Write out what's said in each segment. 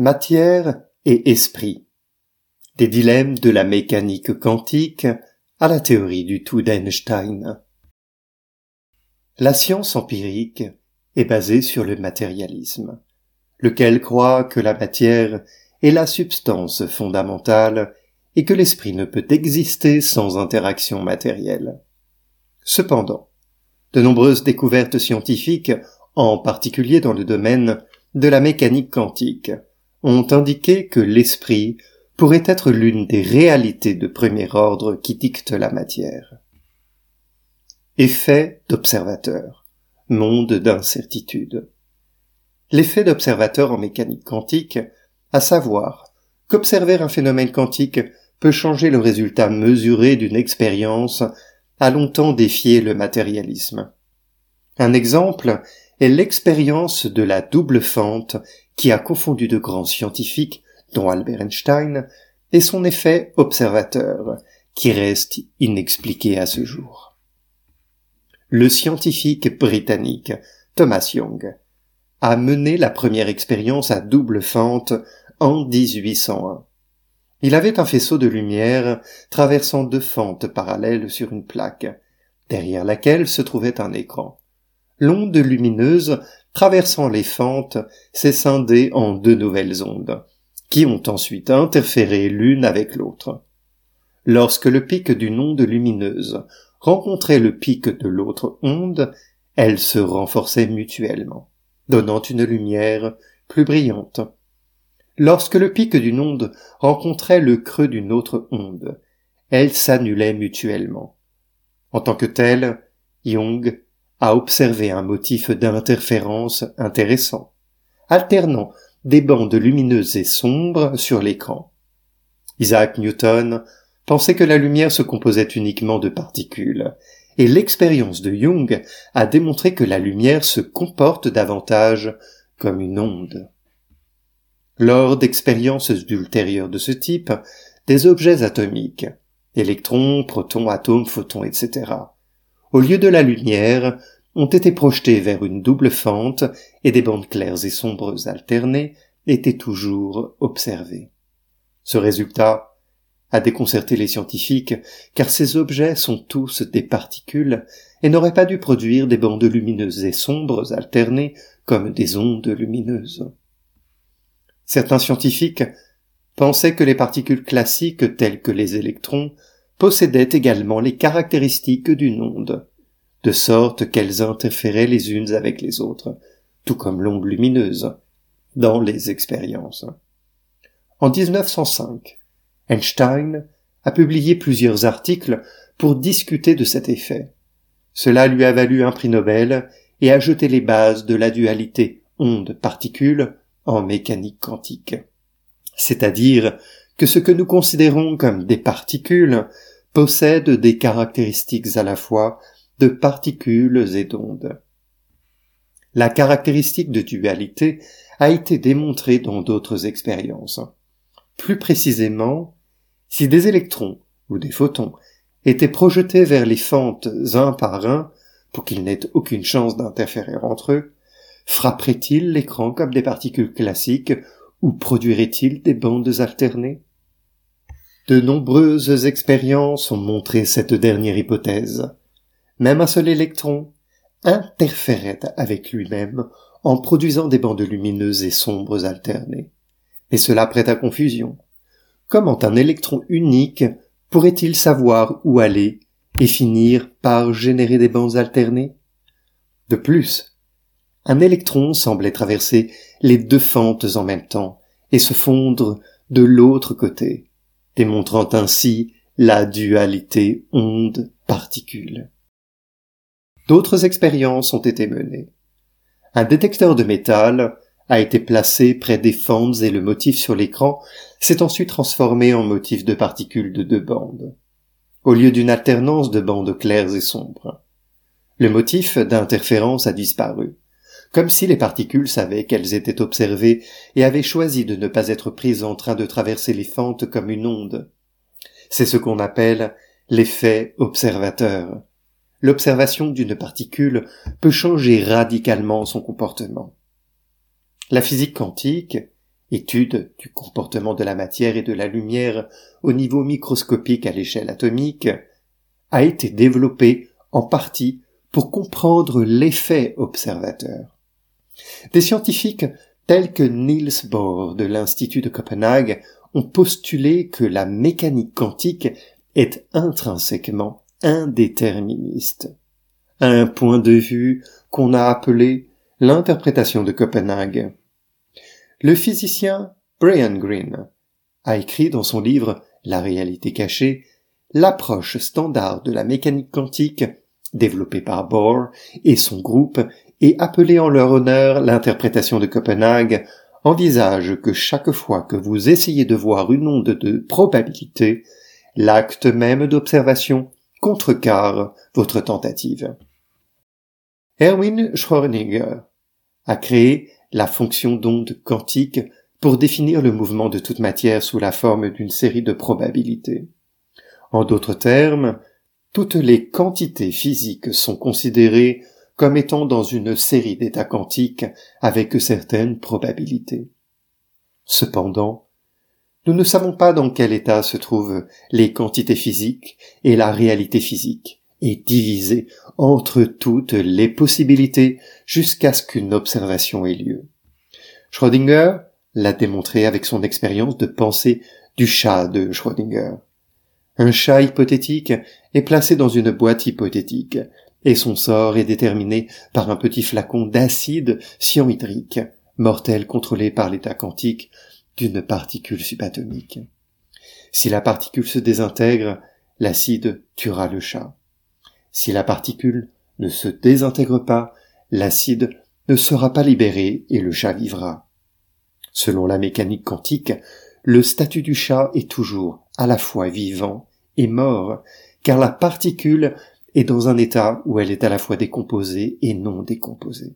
Matière et esprit. Des dilemmes de la mécanique quantique à la théorie du tout d'Einstein. La science empirique est basée sur le matérialisme, lequel croit que la matière est la substance fondamentale et que l'esprit ne peut exister sans interaction matérielle. Cependant, de nombreuses découvertes scientifiques, en particulier dans le domaine de la mécanique quantique, ont indiqué que l'esprit pourrait être l'une des réalités de premier ordre qui dictent la matière. Effet d'observateur. Monde d'incertitude. L'effet d'observateur en mécanique quantique, à savoir qu'observer un phénomène quantique peut changer le résultat mesuré d'une expérience, a longtemps défié le matérialisme. Un exemple est l'expérience de la double fente qui a confondu de grands scientifiques, dont Albert Einstein, et son effet observateur, qui reste inexpliqué à ce jour. Le scientifique britannique Thomas Young a mené la première expérience à double fente en 1801. Il avait un faisceau de lumière traversant deux fentes parallèles sur une plaque, derrière laquelle se trouvait un écran. L'onde lumineuse traversant les fentes, s'est scindée en deux nouvelles ondes, qui ont ensuite interféré l'une avec l'autre. Lorsque le pic d'une onde lumineuse rencontrait le pic de l'autre onde, elles se renforçaient mutuellement, donnant une lumière plus brillante. Lorsque le pic d'une onde rencontrait le creux d'une autre onde, elles s'annulaient mutuellement. En tant que telles, Young à observer un motif d'interférence intéressant, alternant des bandes lumineuses et sombres sur l'écran. Isaac Newton pensait que la lumière se composait uniquement de particules, et l'expérience de Young a démontré que la lumière se comporte davantage comme une onde. Lors d'expériences ultérieures de ce type, des objets atomiques, électrons, protons, atomes, photons, etc., au lieu de la lumière, ont été projetés vers une double fente et des bandes claires et sombres alternées étaient toujours observées. Ce résultat a déconcerté les scientifiques car ces objets sont tous des particules et n'auraient pas dû produire des bandes lumineuses et sombres alternées comme des ondes lumineuses. Certains scientifiques pensaient que les particules classiques telles que les électrons possédaient également les caractéristiques d'une onde, de sorte qu'elles interféraient les unes avec les autres, tout comme l'onde lumineuse, dans les expériences. En 1905, Einstein a publié plusieurs articles pour discuter de cet effet. Cela lui a valu un prix Nobel et a jeté les bases de la dualité onde-particule en mécanique quantique. C'est-à-dire que ce que nous considérons comme des particules possède des caractéristiques à la fois de particules et d'ondes. La caractéristique de dualité a été démontrée dans d'autres expériences. Plus précisément, si des électrons ou des photons étaient projetés vers les fentes un par un pour qu'ils n'aient aucune chance d'interférer entre eux, frapperaient-ils l'écran comme des particules classiques ou produiraient-ils des bandes alternées? De nombreuses expériences ont montré cette dernière hypothèse. Même un seul électron interférait avec lui-même en produisant des bandes lumineuses et sombres alternées. Mais cela prête à confusion. Comment un électron unique pourrait-il savoir où aller et finir par générer des bandes alternées? De plus, un électron semblait traverser les deux fentes en même temps et se fondre de l'autre côté démontrant ainsi la dualité onde-particule. D'autres expériences ont été menées. Un détecteur de métal a été placé près des fentes et le motif sur l'écran s'est ensuite transformé en motif de particules de deux bandes, au lieu d'une alternance de bandes claires et sombres. Le motif d'interférence a disparu, comme si les particules savaient qu'elles étaient observées et avaient choisi de ne pas être prises en train de traverser les fentes comme une onde. C'est ce qu'on appelle l'effet observateur. L'observation d'une particule peut changer radicalement son comportement. La physique quantique, étude du comportement de la matière et de la lumière au niveau microscopique à l'échelle atomique, a été développée en partie pour comprendre l'effet observateur. Des scientifiques tels que Niels Bohr de l'Institut de Copenhague ont postulé que la mécanique quantique est intrinsèquement indéterministe. Un point de vue qu'on a appelé l'interprétation de Copenhague. Le physicien Brian Greene a écrit dans son livre La réalité cachée l'approche standard de la mécanique quantique développée par Bohr et son groupe et appelée en leur honneur l'interprétation de Copenhague envisage que chaque fois que vous essayez de voir une onde de probabilité, l'acte même d'observation contrecarre votre tentative. Erwin Schrödinger a créé la fonction d'onde quantique pour définir le mouvement de toute matière sous la forme d'une série de probabilités. En d'autres termes, toutes les quantités physiques sont considérées comme étant dans une série d'états quantiques avec certaines probabilités. Cependant, nous ne savons pas dans quel état se trouvent les quantités physiques et la réalité physique, et divisées entre toutes les possibilités jusqu'à ce qu'une observation ait lieu. Schrödinger l'a démontré avec son expérience de pensée du chat de Schrödinger. Un chat hypothétique est placé dans une boîte hypothétique, et son sort est déterminé par un petit flacon d'acide cyanhydrique, mortel contrôlé par l'état quantique d'une particule subatomique. Si la particule se désintègre, l'acide tuera le chat. Si la particule ne se désintègre pas, l'acide ne sera pas libéré et le chat vivra. Selon la mécanique quantique, le statut du chat est toujours à la fois vivant et mort, car la particule est dans un état où elle est à la fois décomposée et non décomposée.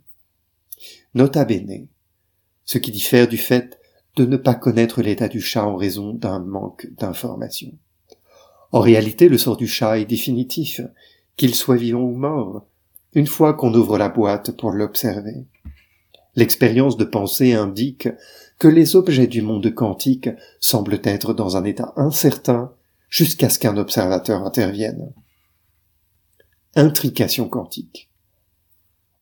Nota bene. Ce qui diffère du fait de ne pas connaître l'état du chat en raison d'un manque d'information. En réalité, le sort du chat est définitif, qu'il soit vivant ou mort, une fois qu'on ouvre la boîte pour l'observer. L'expérience de pensée indique que les objets du monde quantique semblent être dans un état incertain jusqu'à ce qu'un observateur intervienne. Intrication quantique.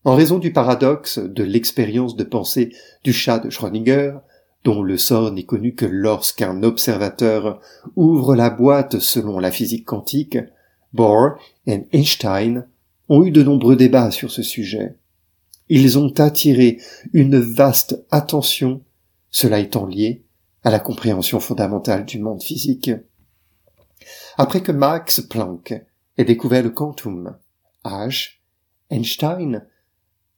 En raison du paradoxe de l'expérience de pensée du chat de Schrödinger, dont le sort n'est connu que lorsqu'un observateur ouvre la boîte selon la physique quantique, Bohr et Einstein ont eu de nombreux débats sur ce sujet. Ils ont attiré une vaste attention, cela étant lié à la compréhension fondamentale du monde physique. Après que Max Planck découvert le quantum, H, Einstein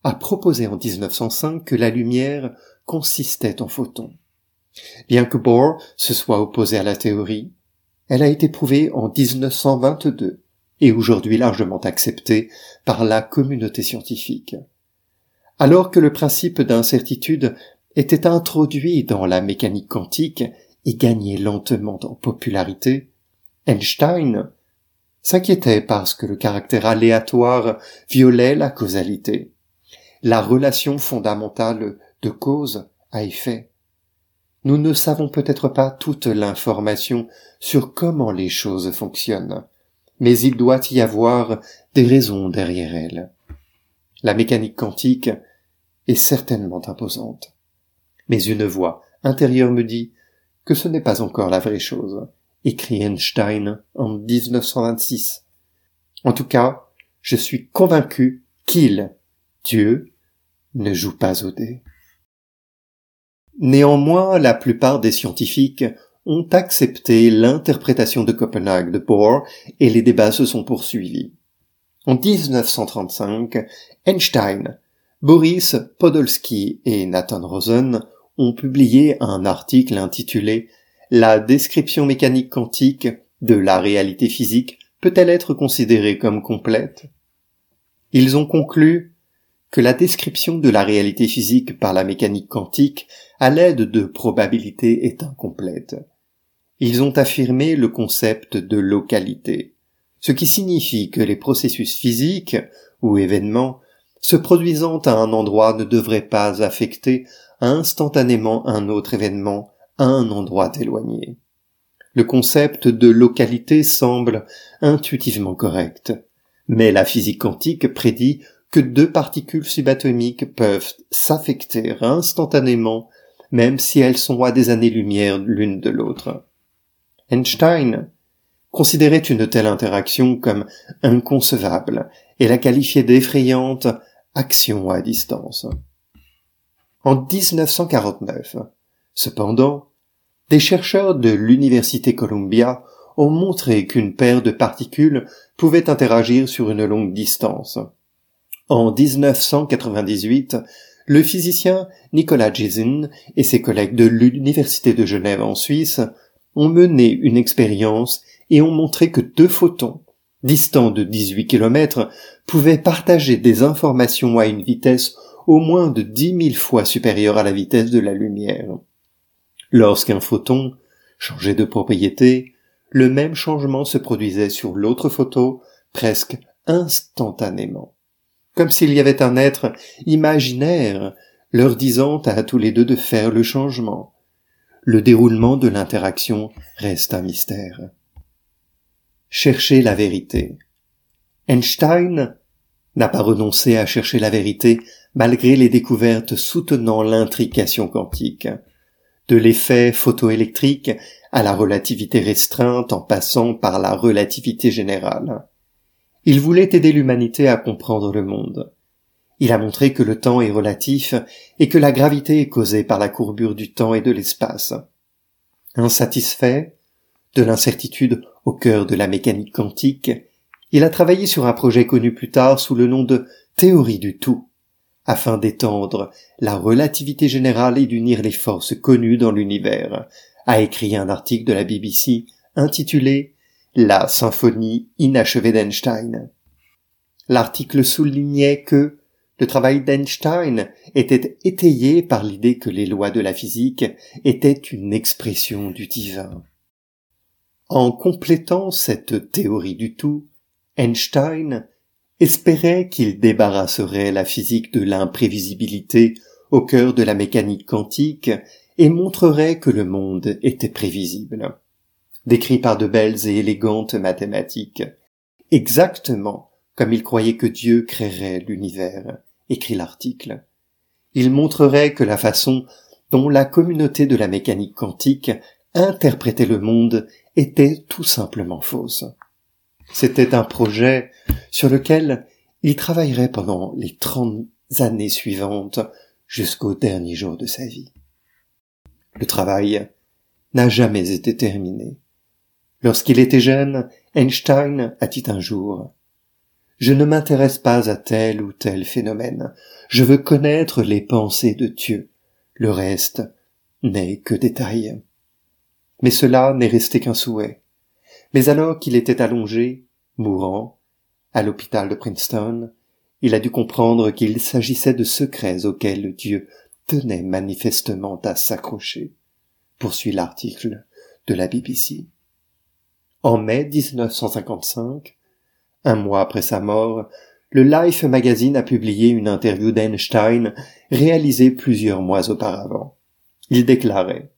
a proposé en 1905 que la lumière consistait en photons. Bien que Bohr se soit opposé à la théorie, elle a été prouvée en 1922 et aujourd'hui largement acceptée par la communauté scientifique. Alors que le principe d'incertitude était introduit dans la mécanique quantique et gagnait lentement en popularité, Einstein s'inquiétait parce que le caractère aléatoire violait la causalité, la relation fondamentale de cause à effet. Nous ne savons peut-être pas toute l'information sur comment les choses fonctionnent, mais il doit y avoir des raisons derrière elles. La mécanique quantique est certainement imposante. Mais une voix intérieure me dit que ce n'est pas encore la vraie chose, écrit Einstein en 1926. En tout cas, je suis convaincu qu'il, Dieu, ne joue pas au dé. Néanmoins, la plupart des scientifiques ont accepté l'interprétation de Copenhague de Bohr et les débats se sont poursuivis. En 1935, Einstein Boris Podolsky et Nathan Rosen ont publié un article intitulé La description mécanique quantique de la réalité physique peut-elle être considérée comme complète? Ils ont conclu que la description de la réalité physique par la mécanique quantique à l'aide de probabilités est incomplète. Ils ont affirmé le concept de localité, ce qui signifie que les processus physiques ou événements se produisant à un endroit ne devraient pas affecter instantanément un autre événement un endroit éloigné. Le concept de localité semble intuitivement correct, mais la physique quantique prédit que deux particules subatomiques peuvent s'affecter instantanément même si elles sont à des années-lumière l'une de l'autre. Einstein considérait une telle interaction comme inconcevable et la qualifiait d'effrayante action à distance. En 1949, cependant, des chercheurs de l'Université Columbia ont montré qu'une paire de particules pouvait interagir sur une longue distance. En 1998, le physicien Nicolas Gisin et ses collègues de l'Université de Genève en Suisse ont mené une expérience et ont montré que deux photons, distants de 18 km, pouvaient partager des informations à une vitesse au moins de dix mille fois supérieure à la vitesse de la lumière. Lorsqu'un photon changeait de propriété, le même changement se produisait sur l'autre photo presque instantanément. Comme s'il y avait un être imaginaire leur disant à tous les deux de faire le changement. Le déroulement de l'interaction reste un mystère. Chercher la vérité. Einstein n'a pas renoncé à chercher la vérité malgré les découvertes soutenant l'intrication quantique. De l'effet photoélectrique à la relativité restreinte en passant par la relativité générale. Il voulait aider l'humanité à comprendre le monde. Il a montré que le temps est relatif et que la gravité est causée par la courbure du temps et de l'espace. Insatisfait de l'incertitude au cœur de la mécanique quantique, il a travaillé sur un projet connu plus tard sous le nom de théorie du tout, afin d'étendre la relativité générale et d'unir les forces connues dans l'univers, a écrit un article de la BBC intitulé La symphonie inachevée d'Einstein. L'article soulignait que le travail d'Einstein était étayé par l'idée que les lois de la physique étaient une expression du divin. En complétant cette théorie du tout, Einstein espérait qu'il débarrasserait la physique de l'imprévisibilité au cœur de la mécanique quantique et montrerait que le monde était prévisible. Décrit par de belles et élégantes mathématiques, exactement comme il croyait que Dieu créerait l'univers, écrit l'article. Il montrerait que la façon dont la communauté de la mécanique quantique interprétait le monde était tout simplement fausse. C'était un projet sur lequel il travaillerait pendant les trente années suivantes jusqu'au dernier jour de sa vie. Le travail n'a jamais été terminé. Lorsqu'il était jeune, Einstein a dit un jour Je ne m'intéresse pas à tel ou tel phénomène. Je veux connaître les pensées de Dieu. Le reste n'est que détail. Mais cela n'est resté qu'un souhait. Mais alors qu'il était allongé, mourant, à l'hôpital de Princeton, il a dû comprendre qu'il s'agissait de secrets auxquels Dieu tenait manifestement à s'accrocher, poursuit l'article de la BBC. En mai 1955, un mois après sa mort, le Life magazine a publié une interview d'Einstein réalisée plusieurs mois auparavant. Il déclarait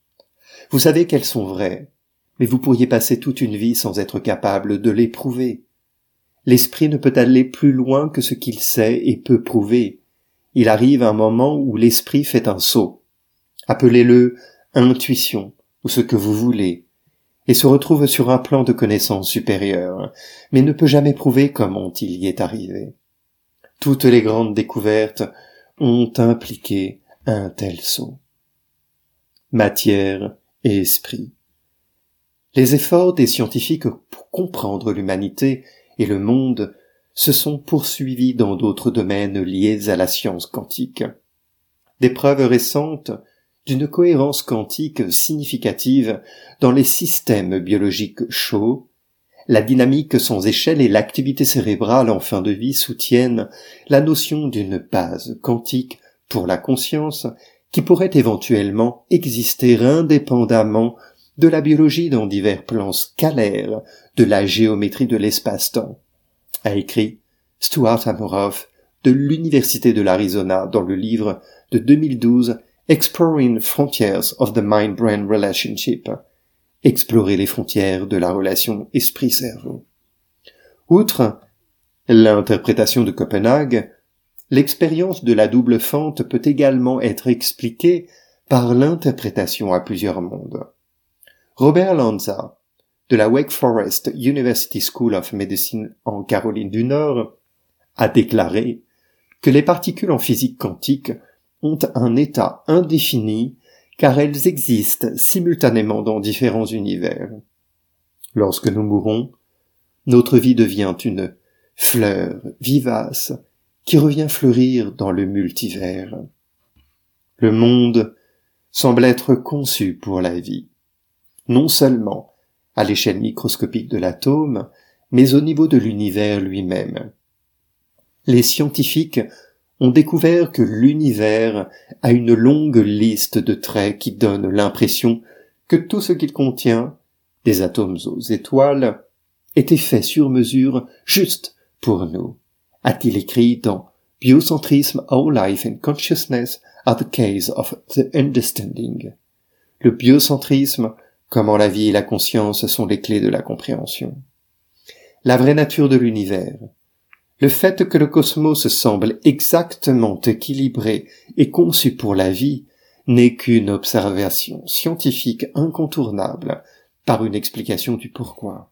Vous savez qu'elles sont vraies, mais vous pourriez passer toute une vie sans être capable de l'éprouver. L'esprit ne peut aller plus loin que ce qu'il sait et peut prouver. Il arrive un moment où l'esprit fait un saut. Appelez-le intuition ou ce que vous voulez, et se retrouve sur un plan de connaissance supérieure, mais ne peut jamais prouver comment il y est arrivé. Toutes les grandes découvertes ont impliqué un tel saut. Matière et esprit. Les efforts des scientifiques pour comprendre l'humanité et le monde se sont poursuivis dans d'autres domaines liés à la science quantique. Des preuves récentes d'une cohérence quantique significative dans les systèmes biologiques chauds, la dynamique sans échelle et l'activité cérébrale en fin de vie soutiennent la notion d'une base quantique pour la conscience qui pourrait éventuellement exister indépendamment de la biologie dans divers plans scalaires de la géométrie de l'espace-temps, a écrit Stuart Amoroff de l'Université de l'Arizona dans le livre de 2012 Exploring Frontiers of the Mind-Brain Relationship, explorer les frontières de la relation esprit-cerveau. Outre l'interprétation de Copenhague, l'expérience de la double fente peut également être expliquée par l'interprétation à plusieurs mondes. Robert Lanza, de la Wake Forest University School of Medicine en Caroline du Nord, a déclaré que les particules en physique quantique ont un état indéfini car elles existent simultanément dans différents univers. Lorsque nous mourons, notre vie devient une fleur vivace qui revient fleurir dans le multivers. Le monde semble être conçu pour la vie, non seulement à l'échelle microscopique de l'atome, mais au niveau de l'univers lui-même. Les scientifiques ont découvert que l'univers a une longue liste de traits qui donnent l'impression que tout ce qu'il contient, des atomes aux étoiles, était fait sur mesure juste pour nous, a-t-il écrit dans Biocentrisme, Our Life and Consciousness are the Case of the Understanding. Le biocentrisme, comment la vie et la conscience sont les clés de la compréhension. La vraie nature de l'univers, le fait que le cosmos semble exactement équilibré et conçu pour la vie n'est qu'une observation scientifique incontournable par une explication du pourquoi.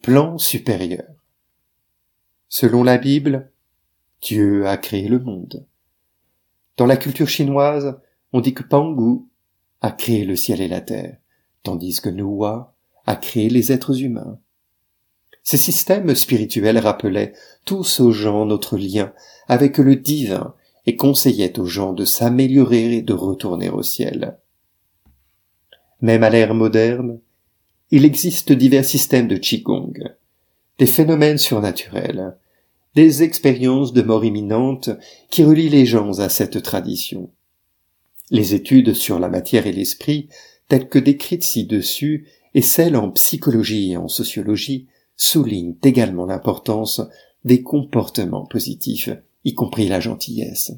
Plan supérieur. Selon la Bible, Dieu a créé le monde. Dans la culture chinoise, on dit que Pangu a créé le ciel et la terre, tandis que Nuwa a créé les êtres humains. Ces systèmes spirituels rappelaient tous aux gens notre lien avec le divin et conseillaient aux gens de s'améliorer et de retourner au ciel. Même à l'ère moderne, il existe divers systèmes de Qigong, des phénomènes surnaturels, des expériences de mort imminente qui relient les gens à cette tradition. Les études sur la matière et l'esprit, telles que décrites ci-dessus, et celles en psychologie et en sociologie, souligne également l'importance des comportements positifs, y compris la gentillesse.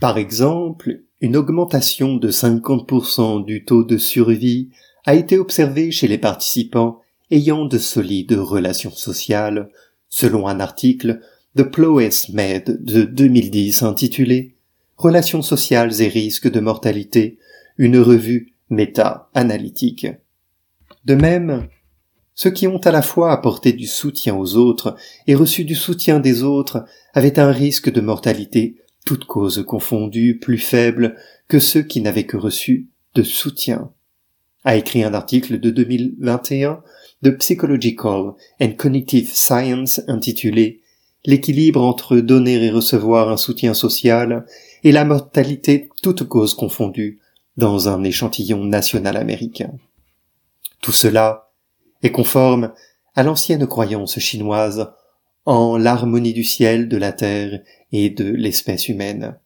Par exemple, une augmentation de 50% du taux de survie a été observée chez les participants ayant de solides relations sociales, selon un article de Ploes Med de 2010 intitulé Relations sociales et risques de mortalité, une revue méta-analytique. De même, ceux qui ont à la fois apporté du soutien aux autres et reçu du soutien des autres avaient un risque de mortalité, toutes causes confondues, plus faible que ceux qui n'avaient que reçu de soutien. A écrit un article de 2021 de Psychological and Cognitive Science intitulé L'équilibre entre donner et recevoir un soutien social et la mortalité toutes causes confondues dans un échantillon national américain. Tout cela est conforme à l'ancienne croyance chinoise en l'harmonie du ciel, de la terre et de l'espèce humaine.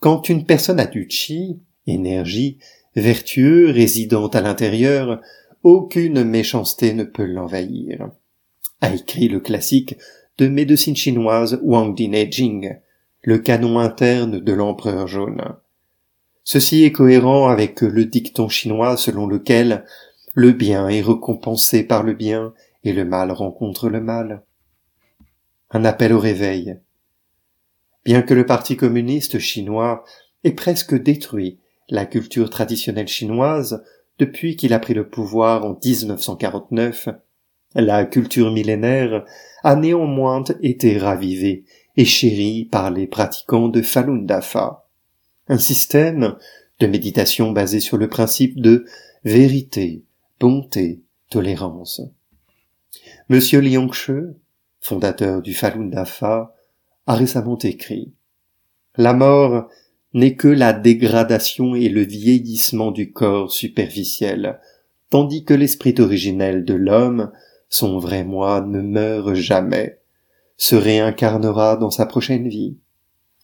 Quand une personne a du chi, énergie, vertueux, résidant à l'intérieur, aucune méchanceté ne peut l'envahir. A écrit le classique de médecine chinoise Wang le canon interne de l'empereur jaune. Ceci est cohérent avec le dicton chinois selon lequel le bien est récompensé par le bien et le mal rencontre le mal. Un appel au réveil. Bien que le Parti communiste chinois ait presque détruit la culture traditionnelle chinoise depuis qu'il a pris le pouvoir en 1949, la culture millénaire a néanmoins été ravivée et chérie par les pratiquants de Falun Dafa, un système de méditation basé sur le principe de vérité, bonté, tolérance. Monsieur Liangshe, fondateur du Falun Dafa, a récemment écrit La mort n'est que la dégradation et le vieillissement du corps superficiel, tandis que l'esprit originel de l'homme, son vrai moi, ne meurt jamais, se réincarnera dans sa prochaine vie.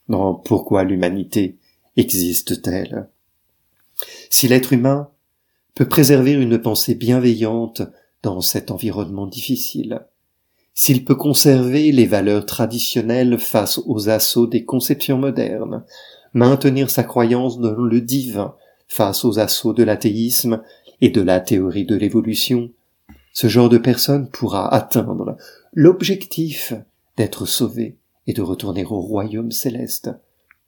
Non, pourquoi l'humanité existe-t-elle? Si l'être humain peut préserver une pensée bienveillante dans cet environnement difficile, s'il peut conserver les valeurs traditionnelles face aux assauts des conceptions modernes, maintenir sa croyance dans le divin face aux assauts de l'athéisme et de la théorie de l'évolution, ce genre de personne pourra atteindre l'objectif d'être sauvé et de retourner au royaume céleste,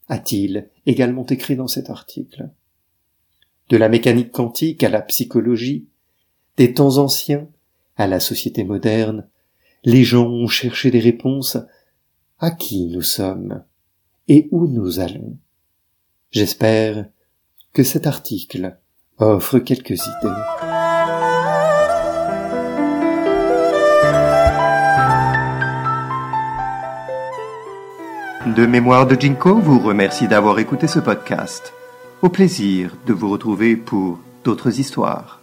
a-t-il également écrit dans cet article. De la mécanique quantique à la psychologie, des temps anciens à la société moderne, les gens ont cherché des réponses à qui nous sommes et où nous allons. J'espère que cet article offre quelques idées. De Mémoire de Jinko vous remercie d'avoir écouté ce podcast. Au plaisir de vous retrouver pour d'autres histoires.